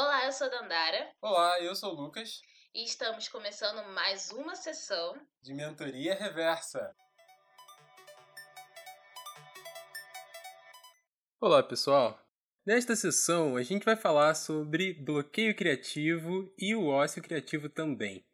Olá, eu sou a Dandara Olá, eu sou o Lucas, e estamos começando mais uma sessão. de Mentoria Reversa. Olá, pessoal. Nesta sessão, a gente vai falar sobre bloqueio criativo e o ócio criativo também.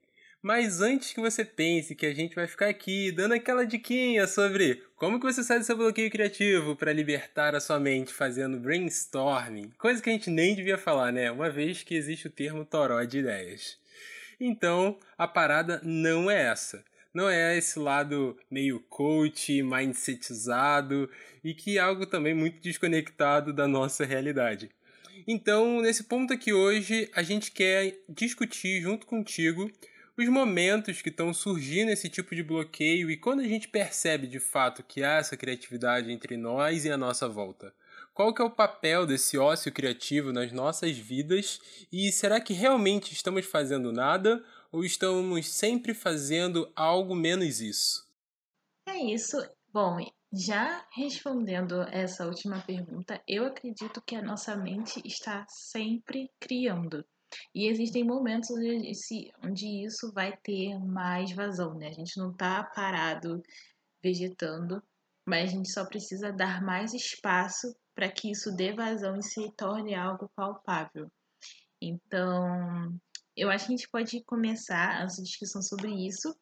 Mas antes que você pense que a gente vai ficar aqui dando aquela diquinha sobre como que você sai do seu bloqueio criativo para libertar a sua mente fazendo brainstorming, coisa que a gente nem devia falar, né? Uma vez que existe o termo toró de ideias. Então, a parada não é essa. Não é esse lado meio coach, mindsetizado e que é algo também muito desconectado da nossa realidade. Então, nesse ponto aqui hoje, a gente quer discutir junto contigo os momentos que estão surgindo esse tipo de bloqueio e quando a gente percebe de fato que há essa criatividade entre nós e a nossa volta. Qual que é o papel desse ócio criativo nas nossas vidas e será que realmente estamos fazendo nada ou estamos sempre fazendo algo menos isso? É isso. Bom, já respondendo essa última pergunta, eu acredito que a nossa mente está sempre criando. E existem momentos onde, onde isso vai ter mais vazão, né? A gente não tá parado vegetando, mas a gente só precisa dar mais espaço para que isso dê vazão e se torne algo palpável. Então, eu acho que a gente pode começar a nossa discussão sobre isso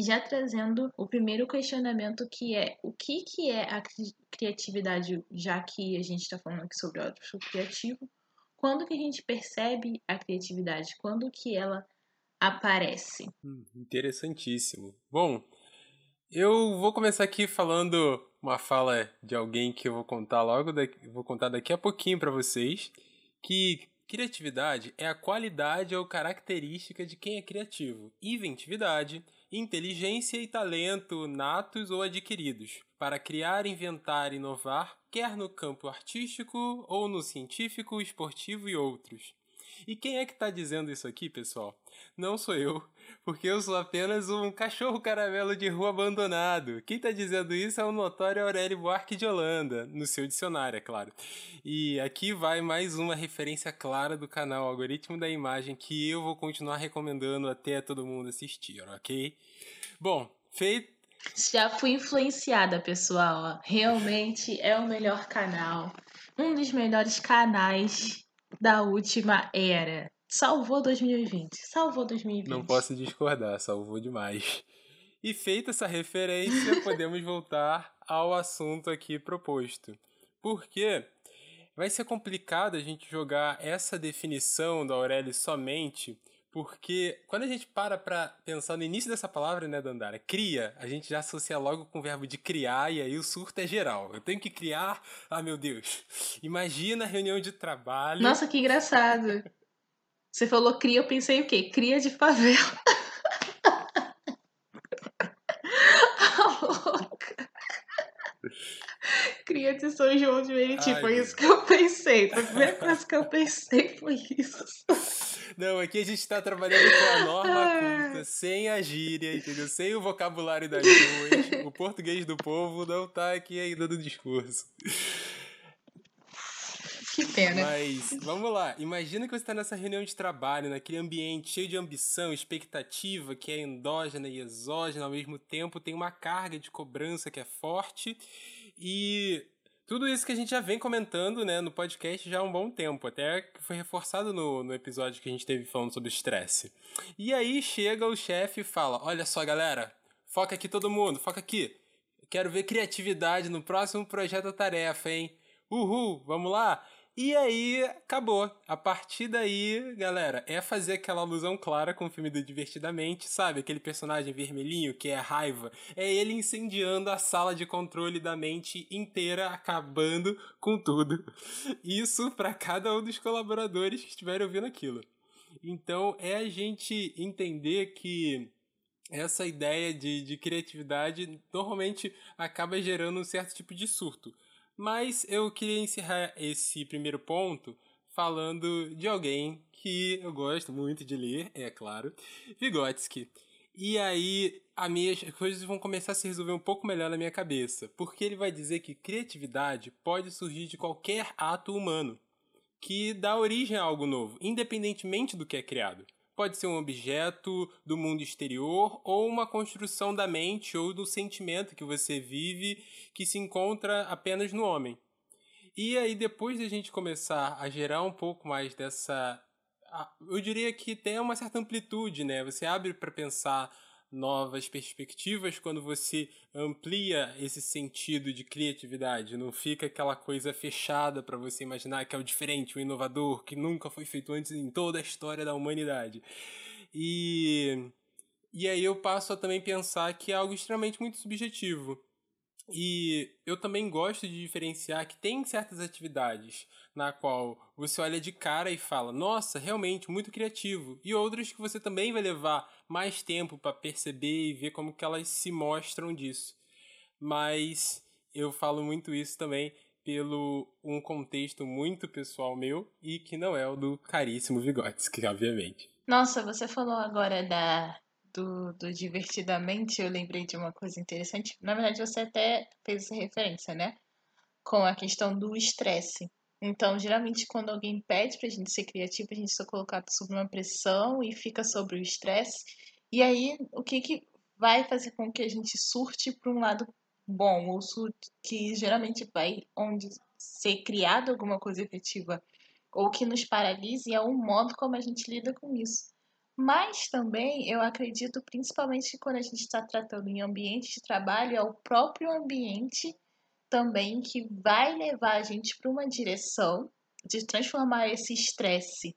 já trazendo o primeiro questionamento que é o que, que é a cri- criatividade, já que a gente está falando aqui sobre o criativo, quando que a gente percebe a criatividade, quando que ela aparece? Hum, interessantíssimo. Bom, eu vou começar aqui falando uma fala de alguém que eu vou contar logo daqui, vou contar daqui a pouquinho para vocês, que criatividade é a qualidade ou característica de quem é criativo. Inventividade, inteligência e talento natos ou adquiridos para criar, inventar inovar, quer no campo artístico ou no científico, esportivo e outros. E quem é que está dizendo isso aqui, pessoal? Não sou eu, porque eu sou apenas um cachorro caramelo de rua abandonado. Quem está dizendo isso é o notório Aurélio Buarque de Holanda, no seu dicionário, é claro. E aqui vai mais uma referência clara do canal Algoritmo da Imagem que eu vou continuar recomendando até todo mundo assistir, ok? Bom, feito. Já fui influenciada, pessoal. Realmente é o melhor canal. Um dos melhores canais da última era. Salvou 2020. Salvou 2020. Não posso discordar, salvou demais. E feita essa referência, podemos voltar ao assunto aqui proposto. Porque vai ser complicado a gente jogar essa definição da Aurélio somente, porque quando a gente para pra pensar no início dessa palavra, né, Dandara, cria, a gente já associa logo com o verbo de criar e aí o surto é geral. Eu tenho que criar, ah meu Deus. Imagina a reunião de trabalho. Nossa, que engraçado. Você falou cria, eu pensei o quê? Cria de favela. A louca. Cria de São João de Meriti. Foi isso que eu pensei. Foi a primeira coisa que eu pensei foi isso. Não, aqui a gente tá trabalhando com a norma culta, sem a gíria, entendeu? Sem o vocabulário das ruas. O português do povo não tá aqui ainda no discurso. Que pena. Mas, vamos lá. Imagina que você tá nessa reunião de trabalho, naquele ambiente cheio de ambição, expectativa, que é endógena e exógena ao mesmo tempo, tem uma carga de cobrança que é forte e tudo isso que a gente já vem comentando né, no podcast já há um bom tempo, até que foi reforçado no, no episódio que a gente teve falando sobre estresse. E aí chega o chefe e fala: Olha só, galera, foca aqui todo mundo, foca aqui. Quero ver criatividade no próximo projeto tarefa, hein? Uhul, vamos lá? E aí, acabou. A partir daí, galera, é fazer aquela alusão clara com o filme do Divertidamente, sabe? Aquele personagem vermelhinho que é raiva. É ele incendiando a sala de controle da mente inteira, acabando com tudo. Isso para cada um dos colaboradores que estiverem ouvindo aquilo. Então, é a gente entender que essa ideia de, de criatividade normalmente acaba gerando um certo tipo de surto. Mas eu queria encerrar esse primeiro ponto falando de alguém que eu gosto muito de ler, é claro, Vygotsky. E aí as coisas vão começar a se resolver um pouco melhor na minha cabeça, porque ele vai dizer que criatividade pode surgir de qualquer ato humano. que dá origem a algo novo, independentemente do que é criado. Pode ser um objeto do mundo exterior ou uma construção da mente ou do sentimento que você vive que se encontra apenas no homem. E aí, depois de a gente começar a gerar um pouco mais dessa. Eu diria que tem uma certa amplitude, né? Você abre para pensar novas perspectivas quando você amplia esse sentido de criatividade. Não fica aquela coisa fechada para você imaginar que é o diferente, o inovador, que nunca foi feito antes em toda a história da humanidade. E, e aí eu passo a também pensar que é algo extremamente muito subjetivo. E eu também gosto de diferenciar que tem certas atividades na qual você olha de cara e fala, nossa, realmente muito criativo, e outras que você também vai levar mais tempo para perceber e ver como que elas se mostram disso. Mas eu falo muito isso também pelo um contexto muito pessoal meu e que não é o do caríssimo Vygotsky, obviamente. Nossa, você falou agora da do, do Divertidamente, eu lembrei de uma coisa interessante. Na verdade, você até fez essa referência, né? Com a questão do estresse. Então, geralmente, quando alguém pede pra gente ser criativo, a gente é colocado sob uma pressão e fica sobre o estresse. E aí, o que, que vai fazer com que a gente surte para um lado bom, ou surte, que geralmente vai onde ser criado alguma coisa efetiva, ou que nos paralise, é o modo como a gente lida com isso. Mas também eu acredito, principalmente quando a gente está tratando em ambiente de trabalho, é o próprio ambiente também que vai levar a gente para uma direção de transformar esse estresse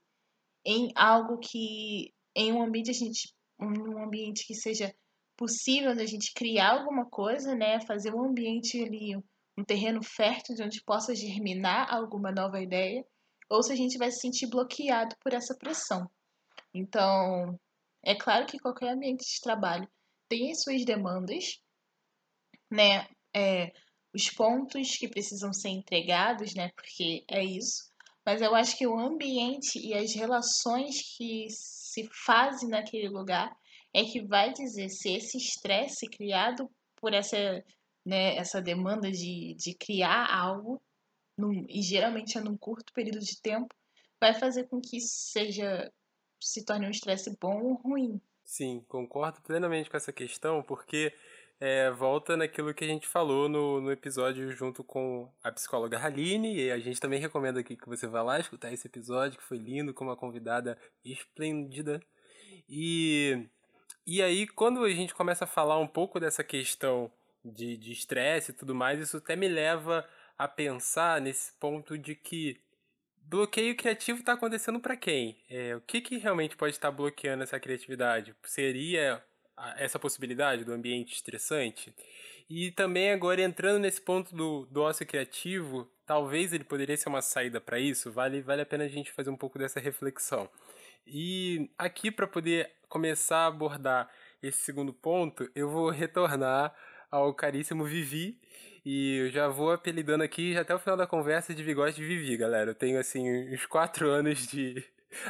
em algo que, em um ambiente a gente, um ambiente que seja possível da gente criar alguma coisa, né? Fazer um ambiente ali, um terreno fértil de onde possa germinar alguma nova ideia, ou se a gente vai se sentir bloqueado por essa pressão. Então, é claro que qualquer ambiente de trabalho tem as suas demandas, né? É, os pontos que precisam ser entregados, né? Porque é isso. Mas eu acho que o ambiente e as relações que se fazem naquele lugar é que vai dizer se esse estresse criado por essa, né, essa demanda de, de criar algo, num, e geralmente é num curto período de tempo, vai fazer com que isso seja se torne um estresse bom ou ruim. Sim, concordo plenamente com essa questão, porque é, volta naquilo que a gente falou no, no episódio junto com a psicóloga Haline, e a gente também recomenda aqui que você vá lá escutar esse episódio, que foi lindo, com uma convidada esplêndida. E, e aí, quando a gente começa a falar um pouco dessa questão de estresse e tudo mais, isso até me leva a pensar nesse ponto de que bloqueio criativo está acontecendo para quem? É, o que, que realmente pode estar bloqueando essa criatividade? Seria essa possibilidade do ambiente estressante? E também agora entrando nesse ponto do, do ócio criativo, talvez ele poderia ser uma saída para isso. Vale, vale a pena a gente fazer um pouco dessa reflexão. E aqui para poder começar a abordar esse segundo ponto, eu vou retornar ao caríssimo Vivi e eu já vou apelidando aqui até o final da conversa de bigode de Vivi, galera. Eu tenho, assim, uns quatro anos de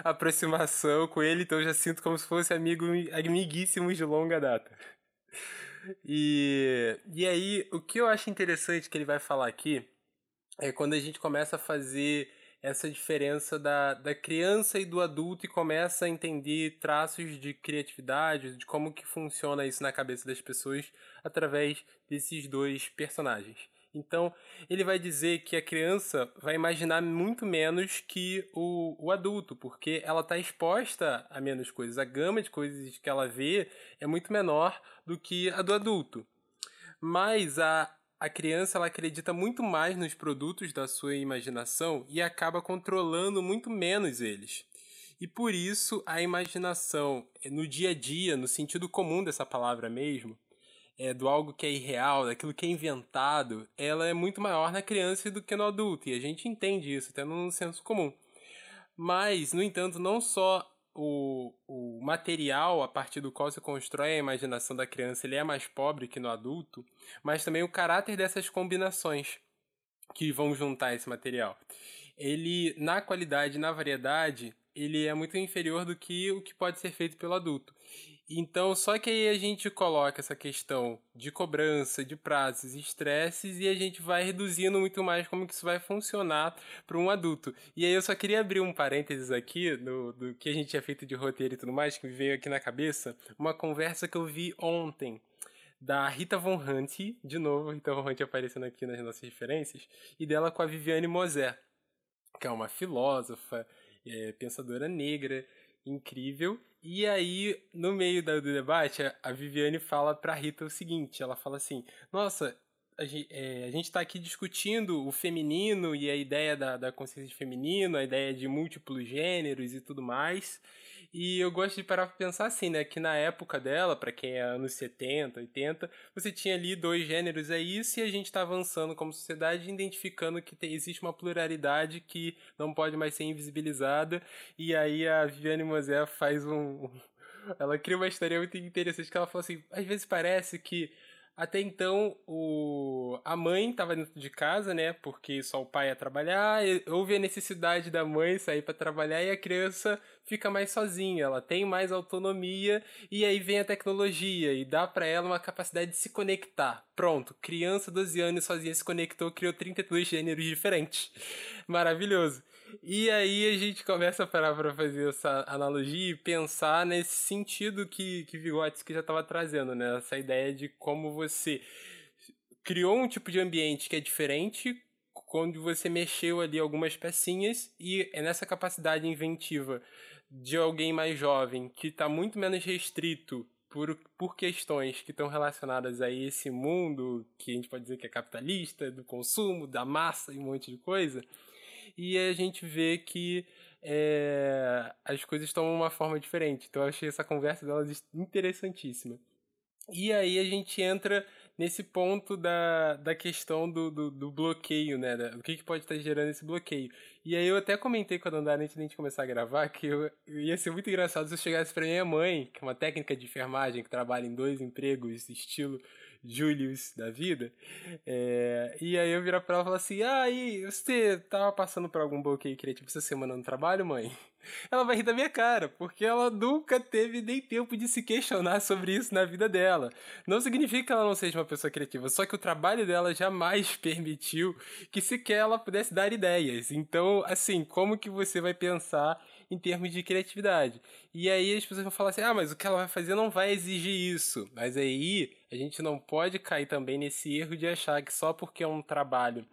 aproximação com ele, então já sinto como se fosse amigo, amiguíssimos de longa data. E, e aí, o que eu acho interessante que ele vai falar aqui é quando a gente começa a fazer essa diferença da, da criança e do adulto e começa a entender traços de criatividade, de como que funciona isso na cabeça das pessoas através desses dois personagens. Então, ele vai dizer que a criança vai imaginar muito menos que o, o adulto, porque ela está exposta a menos coisas. A gama de coisas que ela vê é muito menor do que a do adulto. Mas a, a criança ela acredita muito mais nos produtos da sua imaginação e acaba controlando muito menos eles. E por isso a imaginação, no dia a dia, no sentido comum dessa palavra mesmo, é, do algo que é irreal, daquilo que é inventado, ela é muito maior na criança do que no adulto. E a gente entende isso, até no senso comum. Mas, no entanto, não só o, o material a partir do qual se constrói a imaginação da criança ele é mais pobre que no adulto, mas também o caráter dessas combinações que vão juntar esse material. Ele, na qualidade, na variedade, ele é muito inferior do que o que pode ser feito pelo adulto. Então, só que aí a gente coloca essa questão de cobrança, de prazos estresses e a gente vai reduzindo muito mais como que isso vai funcionar para um adulto. E aí eu só queria abrir um parênteses aqui do, do que a gente tinha feito de roteiro e tudo mais, que me veio aqui na cabeça, uma conversa que eu vi ontem da Rita Von Hunt, de novo, Rita Von Hunt aparecendo aqui nas nossas referências, e dela com a Viviane Mosé, que é uma filósofa, é, pensadora negra, incrível. E aí, no meio do debate, a Viviane fala pra Rita o seguinte: ela fala assim, nossa. A gente, é, gente tá aqui discutindo o feminino e a ideia da, da consciência de feminino, a ideia de múltiplos gêneros e tudo mais. E eu gosto de parar pra pensar assim, né? Que na época dela, para quem é anos 70, 80, você tinha ali dois gêneros, é isso, e a gente tá avançando como sociedade, identificando que tem, existe uma pluralidade que não pode mais ser invisibilizada. E aí a Viviane Mosé faz um. Ela cria uma história muito interessante que ela fala assim: às vezes parece que até então, o... a mãe estava dentro de casa, né? Porque só o pai ia trabalhar, houve a necessidade da mãe sair para trabalhar e a criança fica mais sozinha, ela tem mais autonomia e aí vem a tecnologia e dá para ela uma capacidade de se conectar. Pronto, criança 12 anos sozinha se conectou, criou 32 gêneros diferentes. Maravilhoso. E aí a gente começa a parar para fazer essa analogia e pensar nesse sentido que, que Vygotsky já estava trazendo, né? Essa ideia de como você criou um tipo de ambiente que é diferente quando você mexeu ali algumas pecinhas e é nessa capacidade inventiva de alguém mais jovem que está muito menos restrito por, por questões que estão relacionadas a esse mundo que a gente pode dizer que é capitalista, do consumo, da massa e um monte de coisa e a gente vê que é, as coisas tomam uma forma diferente. Então eu achei essa conversa delas interessantíssima. E aí a gente entra nesse ponto da, da questão do, do, do bloqueio, né? o que, que pode estar gerando esse bloqueio. E aí eu até comentei com a Dandara antes de a gente começar a gravar que eu, eu ia ser muito engraçado se eu chegasse para minha mãe, que é uma técnica de enfermagem que trabalha em dois empregos, estilo Julius da vida. É, e aí eu virar pra ela e falar assim: Ah, e você tava passando por algum bloqueio criativo essa semana no trabalho, mãe? Ela vai rir da minha cara, porque ela nunca teve nem tempo de se questionar sobre isso na vida dela. Não significa que ela não seja uma pessoa criativa, só que o trabalho dela jamais permitiu que sequer ela pudesse dar ideias. Então, assim, como que você vai pensar em termos de criatividade. E aí as pessoas vão falar assim: ah, mas o que ela vai fazer não vai exigir isso. Mas aí a gente não pode cair também nesse erro de achar que só porque é um trabalho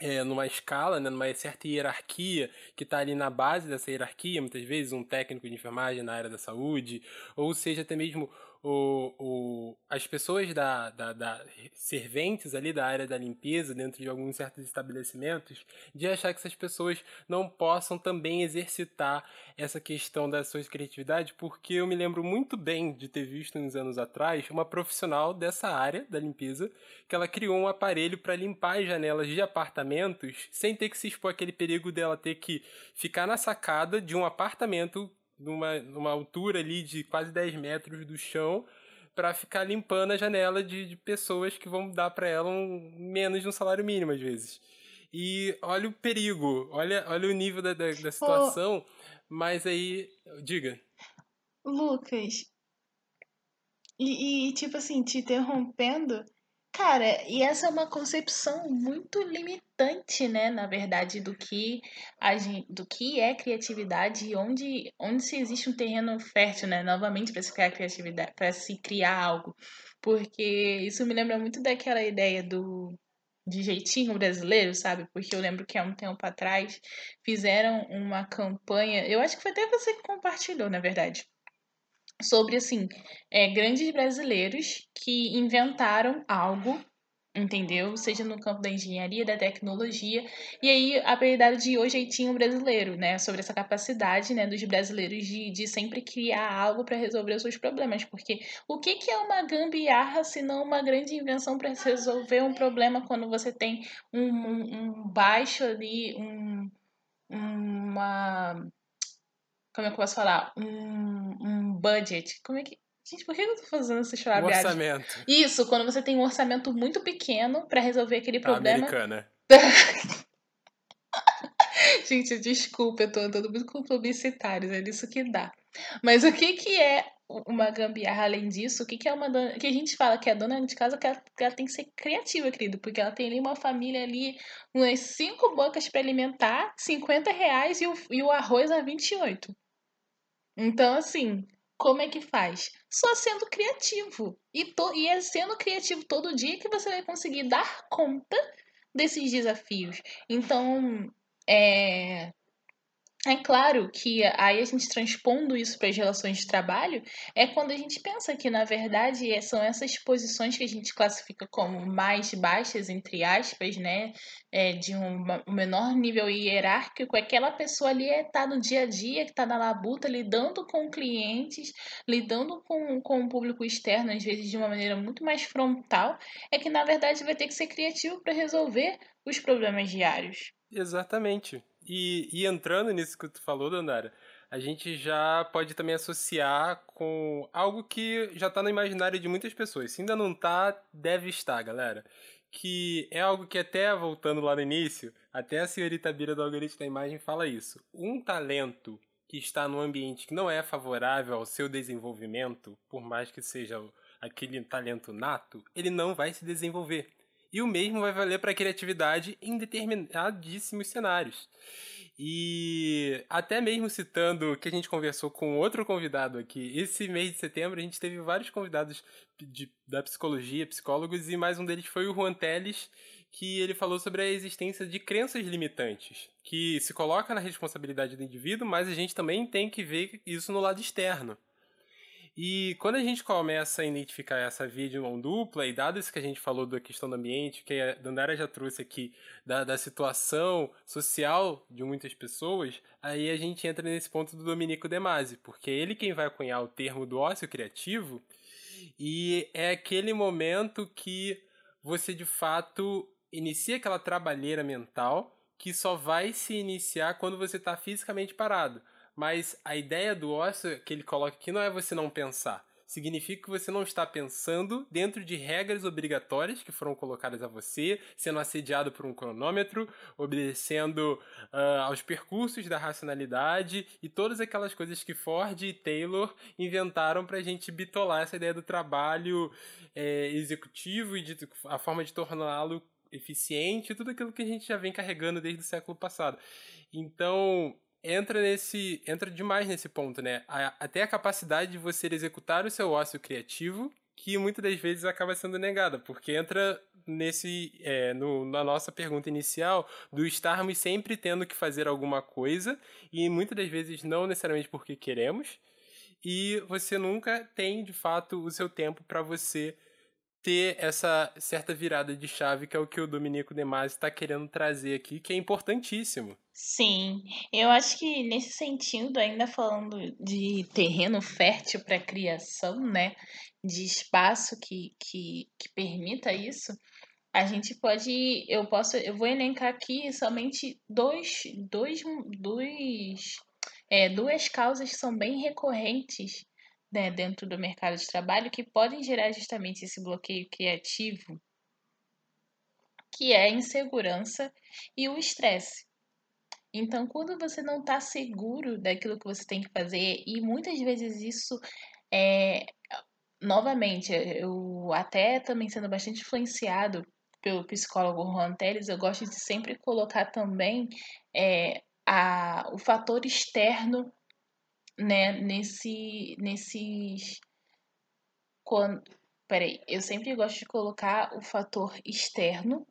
é, numa escala, né, numa certa hierarquia que está ali na base dessa hierarquia, muitas vezes um técnico de enfermagem na área da saúde, ou seja, até mesmo o, o, as pessoas da, da, da, serventes ali da área da limpeza dentro de alguns certos estabelecimentos de achar que essas pessoas não possam também exercitar essa questão da sua criatividade porque eu me lembro muito bem de ter visto uns anos atrás uma profissional dessa área da limpeza que ela criou um aparelho para limpar as janelas de apartamentos sem ter que se expor aquele perigo dela ter que ficar na sacada de um apartamento numa, numa altura ali de quase 10 metros do chão para ficar limpando a janela de, de pessoas que vão dar para ela um, menos de um salário mínimo às vezes. E olha o perigo, olha, olha o nível da, da, da situação, mas aí, diga. Lucas, e, e tipo assim, te interrompendo, Cara, e essa é uma concepção muito limitante, né, na verdade, do que a gente, do que é criatividade e onde, onde se existe um terreno fértil, né, novamente para se criar criatividade, para se criar algo. Porque isso me lembra muito daquela ideia do de jeitinho brasileiro, sabe? Porque eu lembro que há um tempo atrás fizeram uma campanha, eu acho que foi até você que compartilhou, na verdade sobre assim é, grandes brasileiros que inventaram algo entendeu? Seja no campo da engenharia, da tecnologia, e aí a habilidade de hoje jeitinho brasileiro, né? Sobre essa capacidade, né, dos brasileiros de, de sempre criar algo para resolver os seus problemas, porque o que, que é uma gambiarra se não uma grande invenção para resolver um problema quando você tem um, um, um baixo ali, um, uma como é que eu posso falar? Um, um budget. Como é que. Gente, por que eu tô fazendo esse chorar? Um orçamento. Isso, quando você tem um orçamento muito pequeno para resolver aquele problema. Americana. Gente, desculpa, eu tô andando muito com publicitários, é isso que dá. Mas o que, que é uma gambiarra além disso? O que, que é uma dona. que a gente fala que a dona de casa que ela, que ela tem que ser criativa, querido, porque ela tem ali uma família ali, umas cinco bocas para alimentar, 50 reais e o, e o arroz a 28. Então, assim, como é que faz? Só sendo criativo. E, to, e é sendo criativo todo dia que você vai conseguir dar conta desses desafios. Então, é, é claro que aí a gente transpondo isso para as relações de trabalho é quando a gente pensa que, na verdade, é, são essas posições que a gente classifica como mais baixas, entre aspas, né? É, de um, menor nível hierárquico, aquela pessoa ali está no dia a dia, que está na labuta, lidando com clientes, lidando com, com o público externo, às vezes de uma maneira muito mais frontal, é que, na verdade, vai ter que ser criativo para resolver os problemas diários. Exatamente. E, e entrando nisso que tu falou, Dandara, a gente já pode também associar com algo que já está no imaginário de muitas pessoas. Se ainda não está, deve estar, galera. Que é algo que até, voltando lá no início, até a senhorita Bira do algoritmo da imagem fala isso. Um talento que está num ambiente que não é favorável ao seu desenvolvimento, por mais que seja aquele talento nato, ele não vai se desenvolver. E o mesmo vai valer para a criatividade em determinadíssimos cenários. E até mesmo citando que a gente conversou com outro convidado aqui, esse mês de setembro a gente teve vários convidados de, da psicologia, psicólogos, e mais um deles foi o Juan Teles, que ele falou sobre a existência de crenças limitantes, que se coloca na responsabilidade do indivíduo, mas a gente também tem que ver isso no lado externo. E quando a gente começa a identificar essa de mão dupla, e dado isso que a gente falou da questão do ambiente, que a Dandara já trouxe aqui, da, da situação social de muitas pessoas, aí a gente entra nesse ponto do Dominico De Masi, porque ele quem vai cunhar o termo do ócio criativo, e é aquele momento que você de fato inicia aquela trabalheira mental que só vai se iniciar quando você está fisicamente parado. Mas a ideia do ócio que ele coloca aqui não é você não pensar. Significa que você não está pensando dentro de regras obrigatórias que foram colocadas a você, sendo assediado por um cronômetro, obedecendo uh, aos percursos da racionalidade e todas aquelas coisas que Ford e Taylor inventaram para a gente bitolar essa ideia do trabalho é, executivo e de, a forma de torná-lo eficiente, tudo aquilo que a gente já vem carregando desde o século passado. Então, entra nesse entra demais nesse ponto, né? A, até a capacidade de você executar o seu ócio criativo, que muitas das vezes acaba sendo negada, porque entra nesse é, no, na nossa pergunta inicial do estarmos sempre tendo que fazer alguma coisa e muitas das vezes não necessariamente porque queremos e você nunca tem de fato o seu tempo para você ter essa certa virada de chave que é o que o Dominico Demasi está querendo trazer aqui, que é importantíssimo. Sim, eu acho que nesse sentido, ainda falando de terreno fértil para criação, né, de espaço que, que, que permita isso, a gente pode, eu posso, eu vou elencar aqui somente dois, dois, dois, é, duas causas que são bem recorrentes né, dentro do mercado de trabalho que podem gerar justamente esse bloqueio criativo, que é a insegurança e o estresse. Então, quando você não está seguro daquilo que você tem que fazer, e muitas vezes isso é. Novamente, eu até também sendo bastante influenciado pelo psicólogo Juan Teles, eu gosto de sempre colocar também é, a, o fator externo né, nesse, nesses. Quando, peraí, eu sempre gosto de colocar o fator externo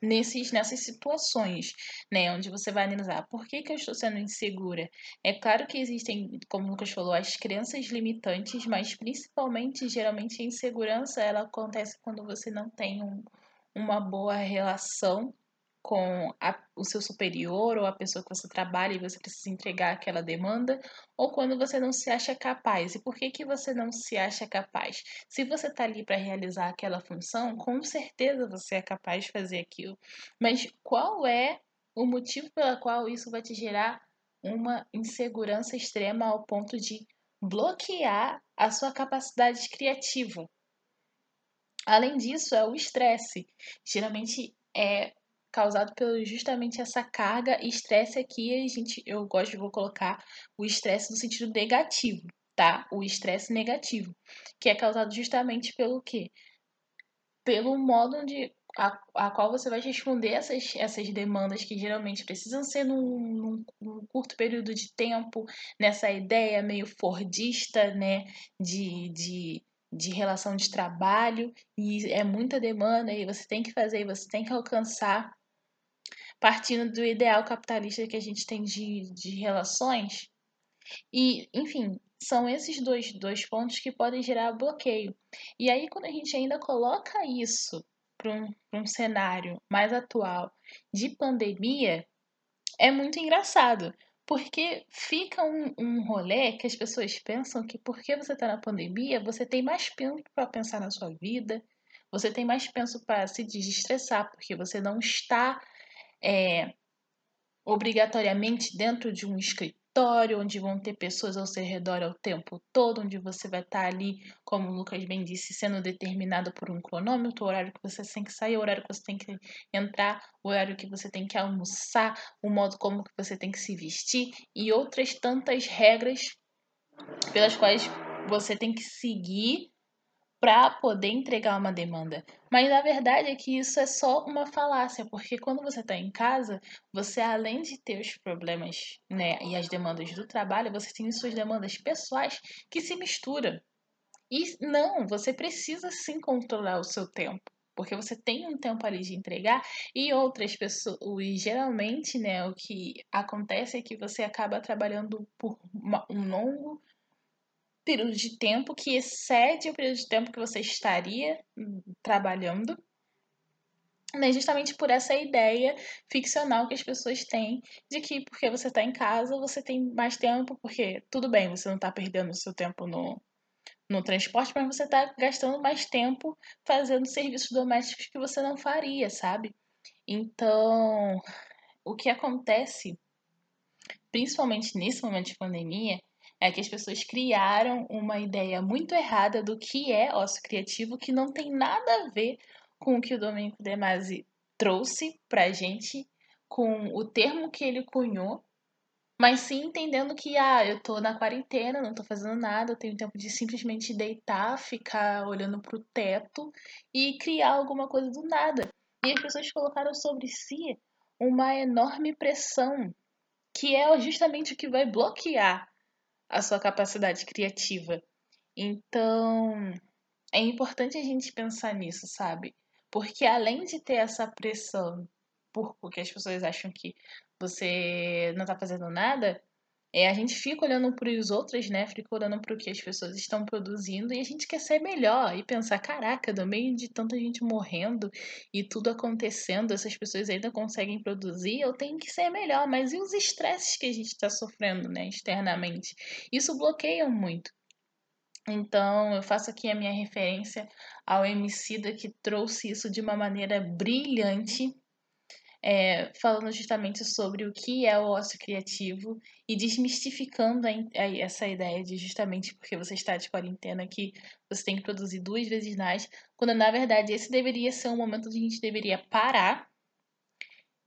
nesses, nessas situações, né, onde você vai analisar por que, que eu estou sendo insegura. É claro que existem, como o Lucas falou, as crenças limitantes, mas principalmente, geralmente, a insegurança ela acontece quando você não tem um, uma boa relação com a, o seu superior ou a pessoa que você trabalha e você precisa entregar aquela demanda, ou quando você não se acha capaz. E por que, que você não se acha capaz? Se você está ali para realizar aquela função, com certeza você é capaz de fazer aquilo. Mas qual é o motivo pelo qual isso vai te gerar uma insegurança extrema ao ponto de bloquear a sua capacidade criativa? Além disso, é o estresse. Geralmente é causado pelo justamente essa carga e estresse aqui, a gente, eu gosto de vou colocar o estresse no sentido negativo, tá? O estresse negativo, que é causado justamente pelo quê? Pelo modo de a, a qual você vai responder essas, essas demandas que geralmente precisam ser num, num, num, curto período de tempo, nessa ideia meio fordista, né, de, de, de relação de trabalho, e é muita demanda, e você tem que fazer, e você tem que alcançar, partindo do ideal capitalista que a gente tem de, de relações. E, enfim, são esses dois, dois pontos que podem gerar bloqueio. E aí, quando a gente ainda coloca isso para um, um cenário mais atual de pandemia, é muito engraçado. Porque fica um, um rolê que as pessoas pensam que porque você está na pandemia, você tem mais tempo para pensar na sua vida, você tem mais tempo para se desestressar, porque você não está é, obrigatoriamente dentro de um escritório onde vão ter pessoas ao seu redor ao tempo todo, onde você vai estar ali, como o Lucas bem disse, sendo determinado por um cronômetro, o horário que você tem que sair, o horário que você tem que entrar, o horário que você tem que almoçar, o modo como que você tem que se vestir e outras tantas regras pelas quais você tem que seguir para poder entregar uma demanda. Mas a verdade é que isso é só uma falácia, porque quando você está em casa, você além de ter os problemas né, e as demandas do trabalho, você tem suas demandas pessoais que se misturam. E não, você precisa sim controlar o seu tempo porque você tem um tempo ali de entregar e outras pessoas, geralmente, né, o que acontece é que você acaba trabalhando por um longo período de tempo que excede o período de tempo que você estaria trabalhando. Né, justamente por essa ideia ficcional que as pessoas têm de que porque você está em casa você tem mais tempo, porque tudo bem, você não está perdendo o seu tempo no, no transporte, mas você está gastando mais tempo fazendo serviços domésticos que você não faria, sabe? Então, o que acontece, principalmente nesse momento de pandemia, é que as pessoas criaram uma ideia muito errada do que é ócio criativo, que não tem nada a ver com o que o Domenico De Masi trouxe pra gente, com o termo que ele cunhou, mas sim entendendo que, ah, eu tô na quarentena, não tô fazendo nada, eu tenho tempo de simplesmente deitar, ficar olhando pro teto e criar alguma coisa do nada. E as pessoas colocaram sobre si uma enorme pressão, que é justamente o que vai bloquear a sua capacidade criativa. Então, é importante a gente pensar nisso, sabe? Porque além de ter essa pressão, porque as pessoas acham que você não tá fazendo nada, é, a gente fica olhando para os outros, né? Fica olhando para o que as pessoas estão produzindo e a gente quer ser melhor e pensar: caraca, no meio de tanta gente morrendo e tudo acontecendo, essas pessoas ainda conseguem produzir, eu tenho que ser melhor. Mas e os estresses que a gente está sofrendo, né, externamente? Isso bloqueia muito. Então, eu faço aqui a minha referência ao Emicida que trouxe isso de uma maneira brilhante é, falando justamente sobre o que é o ócio criativo e desmistificando a, a, essa ideia de justamente porque você está de quarentena que você tem que produzir duas vezes mais, quando na verdade esse deveria ser um momento onde a gente deveria parar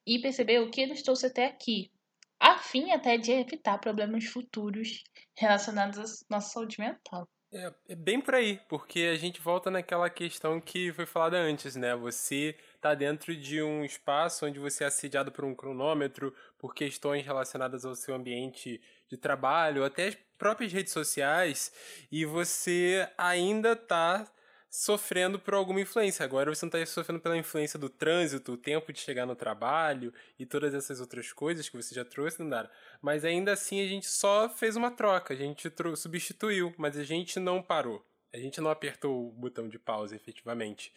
e perceber o que nos trouxe até aqui, a fim até de evitar problemas futuros relacionados à nossa saúde mental. É, é, bem por aí, porque a gente volta naquela questão que foi falada antes, né? Você está dentro de um espaço onde você é assediado por um cronômetro, por questões relacionadas ao seu ambiente de trabalho, até as próprias redes sociais, e você ainda está sofrendo por alguma influência. Agora você não está sofrendo pela influência do trânsito, o tempo de chegar no trabalho e todas essas outras coisas que você já trouxe, Nandara. Mas ainda assim a gente só fez uma troca, a gente substituiu, mas a gente não parou. A gente não apertou o botão de pausa efetivamente.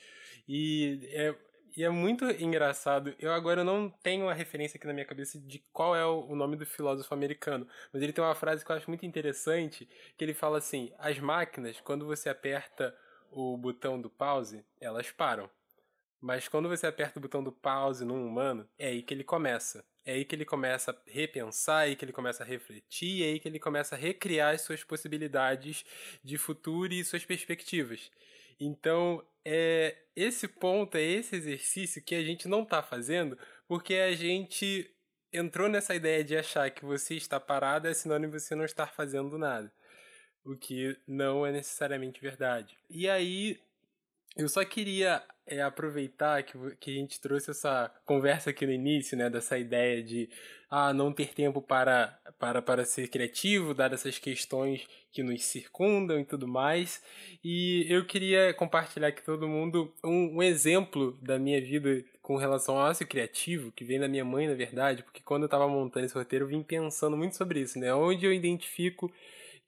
E é, e é muito engraçado. Eu agora não tenho a referência aqui na minha cabeça de qual é o nome do filósofo americano, mas ele tem uma frase que eu acho muito interessante, que ele fala assim: "As máquinas, quando você aperta o botão do pause, elas param. Mas quando você aperta o botão do pause num humano, é aí que ele começa. É aí que ele começa a repensar, é aí que ele começa a refletir, é aí que ele começa a recriar as suas possibilidades de futuro e suas perspectivas. Então, é esse ponto, é esse exercício que a gente não está fazendo, porque a gente entrou nessa ideia de achar que você está parado é sinônimo de você não estar fazendo nada. O que não é necessariamente verdade. E aí, eu só queria é, aproveitar que, que a gente trouxe essa conversa aqui no início, né? Dessa ideia de ah, não ter tempo para, para, para ser criativo, dadas essas questões que nos circundam e tudo mais. E eu queria compartilhar com todo mundo um, um exemplo da minha vida com relação ao ócio criativo, que vem da minha mãe, na verdade, porque quando eu estava montando esse roteiro, eu vim pensando muito sobre isso, né? Onde eu identifico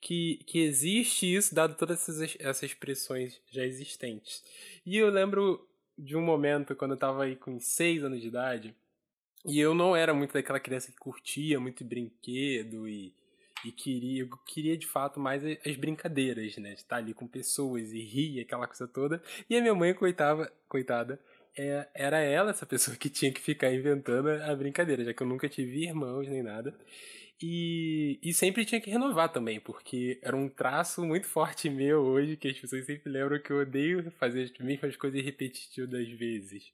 que, que existe isso, dado todas essas, essas pressões já existentes. E eu lembro de um momento, quando eu estava aí com 6 anos de idade, e eu não era muito daquela criança que curtia muito brinquedo e, e queria, eu queria de fato mais as brincadeiras, né? De estar ali com pessoas e rir, aquela coisa toda. E a minha mãe, coitava, coitada, é, era ela essa pessoa que tinha que ficar inventando a brincadeira, já que eu nunca tive irmãos nem nada. E, e sempre tinha que renovar também, porque era um traço muito forte meu hoje, que as pessoas sempre lembram que eu odeio fazer as mesmas coisas repetitivas vezes.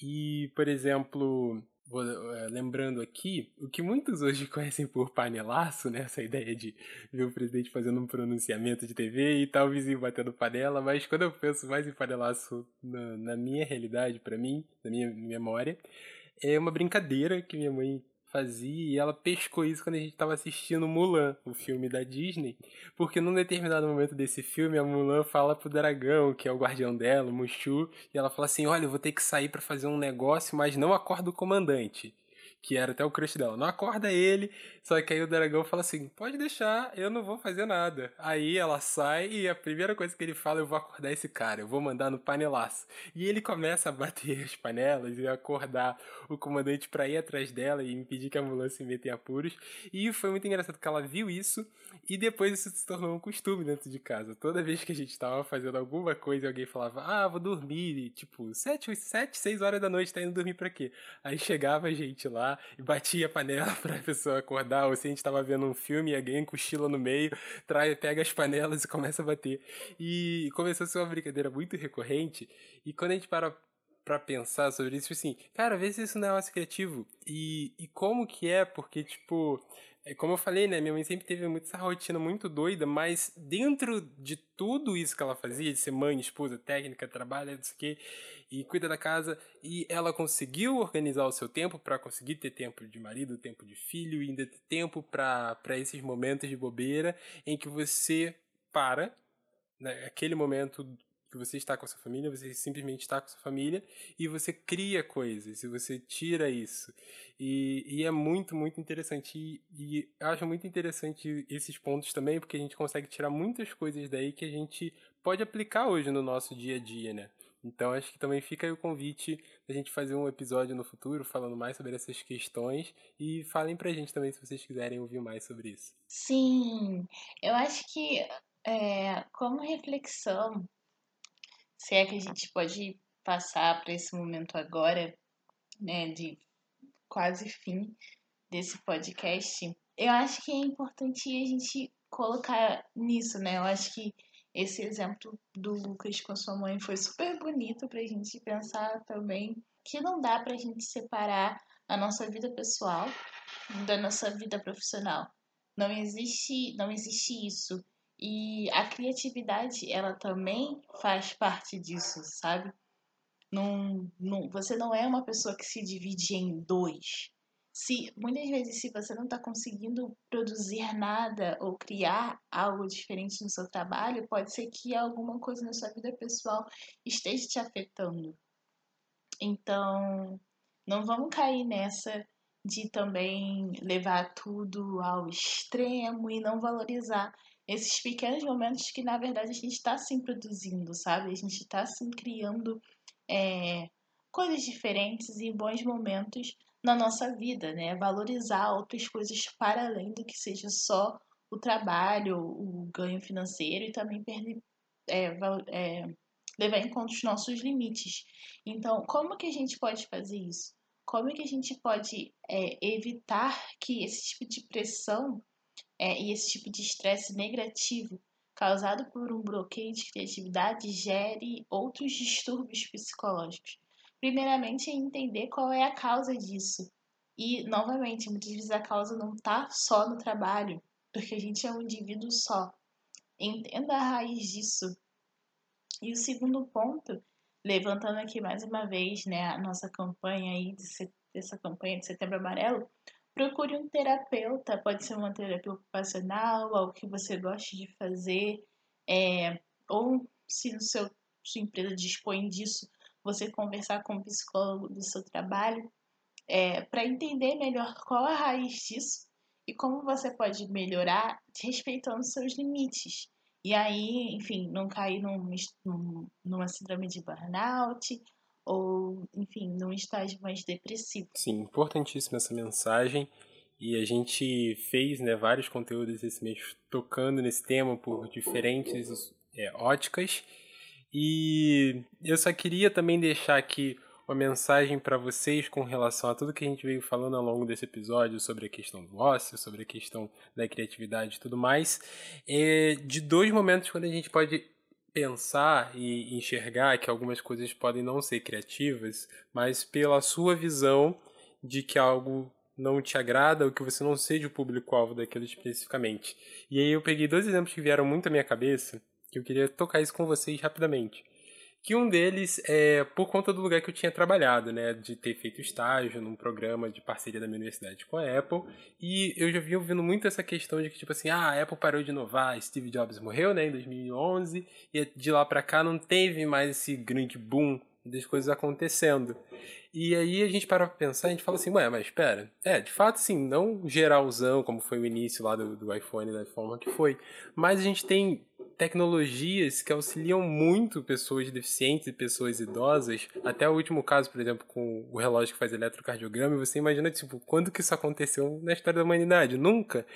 E, por exemplo, Vou, é, lembrando aqui, o que muitos hoje conhecem por panelaço, né? Essa ideia de ver o presidente fazendo um pronunciamento de TV e tal, o vizinho batendo panela, mas quando eu penso mais em panelaço na, na minha realidade, para mim, na minha memória, é uma brincadeira que minha mãe fazia e ela pescou isso quando a gente estava assistindo Mulan, o filme da Disney, porque num determinado momento desse filme a Mulan fala pro dragão, que é o guardião dela, o Mushu, e ela fala assim: "Olha, eu vou ter que sair para fazer um negócio, mas não acorda o comandante" que era até o crush dela. Não acorda ele, só que aí o dragão fala assim: pode deixar, eu não vou fazer nada. Aí ela sai e a primeira coisa que ele fala: eu vou acordar esse cara, eu vou mandar no panelaço. E ele começa a bater as panelas e acordar o comandante para ir atrás dela e impedir que a ambulância se meta em apuros. E foi muito engraçado que ela viu isso e depois isso se tornou um costume dentro de casa. Toda vez que a gente tava fazendo alguma coisa e alguém falava: ah, vou dormir, e, tipo, sete, sete, seis horas da noite tá indo dormir pra quê? Aí chegava a gente lá e batia a panela pra pessoa acordar, ou se a gente tava vendo um filme e alguém cochila no meio, trai, pega as panelas e começa a bater. E começou a ser uma brincadeira muito recorrente, e quando a gente para para pensar sobre isso, tipo assim, cara, vê se isso não é mais criativo. E, e como que é, porque, tipo, é como eu falei, né? Minha mãe sempre teve muito essa rotina muito doida, mas dentro de tudo isso que ela fazia, de ser mãe, esposa, técnica, trabalha, não sei o quê, e cuida da casa, e ela conseguiu organizar o seu tempo para conseguir ter tempo de marido, tempo de filho, e ainda ter tempo para esses momentos de bobeira em que você para, né, aquele momento que você está com a sua família, você simplesmente está com a sua família e você cria coisas e você tira isso. E, e é muito, muito interessante. E, e acho muito interessante esses pontos também, porque a gente consegue tirar muitas coisas daí que a gente pode aplicar hoje no nosso dia a dia, né? Então acho que também fica aí o convite da gente fazer um episódio no futuro falando mais sobre essas questões e falem pra gente também se vocês quiserem ouvir mais sobre isso. Sim, eu acho que é, como reflexão se é que a gente pode passar para esse momento agora, né, de quase fim desse podcast, eu acho que é importante a gente colocar nisso, né? Eu acho que esse exemplo do Lucas com a sua mãe foi super bonito para a gente pensar também que não dá para a gente separar a nossa vida pessoal da nossa vida profissional. Não existe, não existe isso. E a criatividade, ela também faz parte disso, sabe? Não, não, você não é uma pessoa que se divide em dois. Se muitas vezes se você não está conseguindo produzir nada ou criar algo diferente no seu trabalho, pode ser que alguma coisa na sua vida pessoal esteja te afetando. Então, não vamos cair nessa de também levar tudo ao extremo e não valorizar esses pequenos momentos que, na verdade, a gente está sim produzindo, sabe? A gente está sim criando é, coisas diferentes e bons momentos na nossa vida, né? Valorizar outras coisas para além do que seja só o trabalho, o ganho financeiro e também perder, é, é, levar em conta os nossos limites. Então, como que a gente pode fazer isso? Como que a gente pode é, evitar que esse tipo de pressão é, e esse tipo de estresse negativo causado por um bloqueio de criatividade gere outros distúrbios psicológicos. primeiramente é entender qual é a causa disso. E, novamente, muitas vezes a causa não está só no trabalho, porque a gente é um indivíduo só. Entenda a raiz disso. E o segundo ponto, levantando aqui mais uma vez né, a nossa campanha aí, de, dessa campanha de Setembro Amarelo, procure um terapeuta, pode ser uma terapia ocupacional, algo que você goste de fazer, é, ou se no seu, sua empresa dispõe disso, você conversar com o psicólogo do seu trabalho, é, para entender melhor qual a raiz disso e como você pode melhorar respeitando seus limites. E aí, enfim, não cair num, num, numa síndrome de burnout ou, enfim, num estágio mais depressivo. Sim, importantíssima essa mensagem. E a gente fez né, vários conteúdos esse mês tocando nesse tema por diferentes é, óticas. E eu só queria também deixar aqui uma mensagem para vocês com relação a tudo que a gente veio falando ao longo desse episódio sobre a questão do ócio, sobre a questão da criatividade e tudo mais, é de dois momentos quando a gente pode pensar e enxergar que algumas coisas podem não ser criativas, mas pela sua visão de que algo não te agrada ou que você não seja o público-alvo daquilo especificamente. E aí eu peguei dois exemplos que vieram muito à minha cabeça, que eu queria tocar isso com vocês rapidamente que um deles é por conta do lugar que eu tinha trabalhado, né, de ter feito estágio num programa de parceria da minha universidade com a Apple, e eu já vinha ouvindo muito essa questão de que tipo assim, ah, a Apple parou de inovar, Steve Jobs morreu, né, em 2011, e de lá para cá não teve mais esse grande boom das coisas acontecendo. E aí a gente para pra pensar, a gente fala assim, ué, mas espera, é, de fato sim, não geralzão, como foi o início lá do, do iPhone da forma que foi, mas a gente tem tecnologias que auxiliam muito pessoas deficientes e pessoas idosas. Até o último caso, por exemplo, com o relógio que faz eletrocardiograma, e você imagina, tipo, quando que isso aconteceu na história da humanidade? Nunca.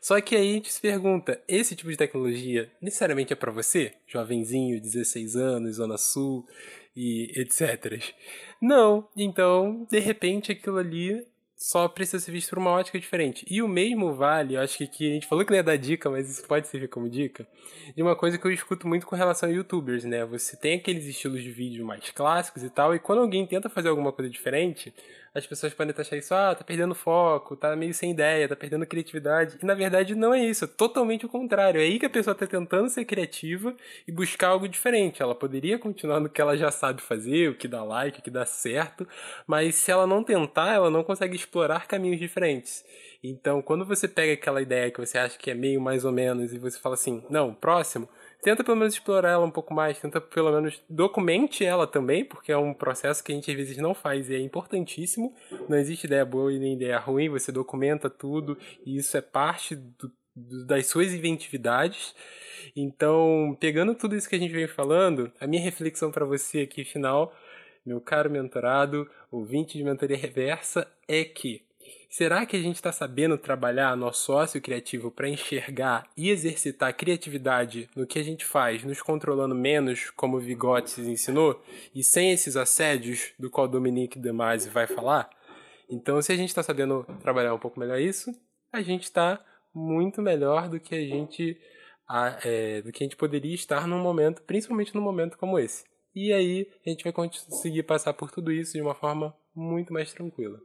Só que aí a gente se pergunta, esse tipo de tecnologia necessariamente é para você? Jovenzinho, 16 anos, Zona Sul e etc. Não. Então, de repente, aquilo ali só precisa ser visto por uma ótica diferente. E o mesmo vale, eu acho que aqui a gente falou que não ia dar dica, mas isso pode servir como dica, de uma coisa que eu escuto muito com relação a youtubers, né? Você tem aqueles estilos de vídeo mais clássicos e tal, e quando alguém tenta fazer alguma coisa diferente, as pessoas podem achar isso, ah, tá perdendo foco, tá meio sem ideia, tá perdendo criatividade. E na verdade não é isso, é totalmente o contrário. É aí que a pessoa tá tentando ser criativa e buscar algo diferente. Ela poderia continuar no que ela já sabe fazer, o que dá like, o que dá certo, mas se ela não tentar, ela não consegue explorar caminhos diferentes. Então, quando você pega aquela ideia que você acha que é meio mais ou menos e você fala assim, não, próximo, tenta pelo menos explorar ela um pouco mais, tenta pelo menos documente ela também, porque é um processo que a gente às vezes não faz e é importantíssimo. Não existe ideia boa e nem ideia ruim, você documenta tudo e isso é parte do, do, das suas inventividades. Então, pegando tudo isso que a gente vem falando, a minha reflexão para você aqui final, meu caro mentorado, ouvinte de mentoria reversa, é que Será que a gente está sabendo trabalhar nosso sócio criativo para enxergar e exercitar a criatividade no que a gente faz, nos controlando menos, como o Vigotes ensinou, e sem esses assédios do qual Dominique Demasi vai falar? Então, se a gente está sabendo trabalhar um pouco melhor isso, a gente está muito melhor do que a gente é, do que a gente poderia estar num momento, principalmente num momento como esse. E aí a gente vai conseguir passar por tudo isso de uma forma muito mais tranquila.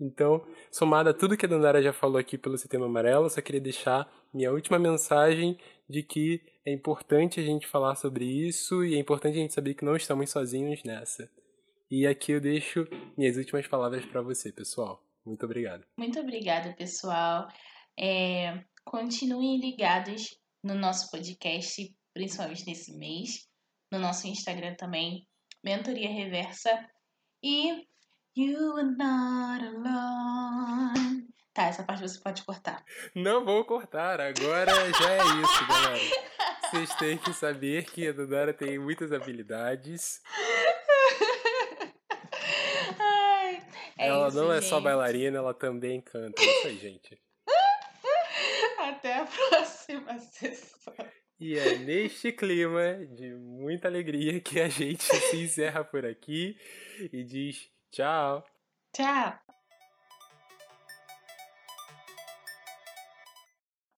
Então, somado a tudo que a Dandara já falou aqui pelo Setembro Amarelo, só queria deixar minha última mensagem de que é importante a gente falar sobre isso e é importante a gente saber que não estamos sozinhos nessa. E aqui eu deixo minhas últimas palavras para você, pessoal. Muito obrigado. Muito obrigada, pessoal. É, continuem ligados no nosso podcast, principalmente nesse mês, no nosso Instagram também, Mentoria Reversa. E You are not alone. Tá, essa parte você pode cortar. Não vou cortar, agora já é isso, galera. Vocês têm que saber que a Dudara tem muitas habilidades. Ai, é ela isso, não é só bailarina, ela também canta. É isso aí, gente. Até a próxima sessão. E é neste clima de muita alegria que a gente se encerra por aqui e diz Tchau. Tchau.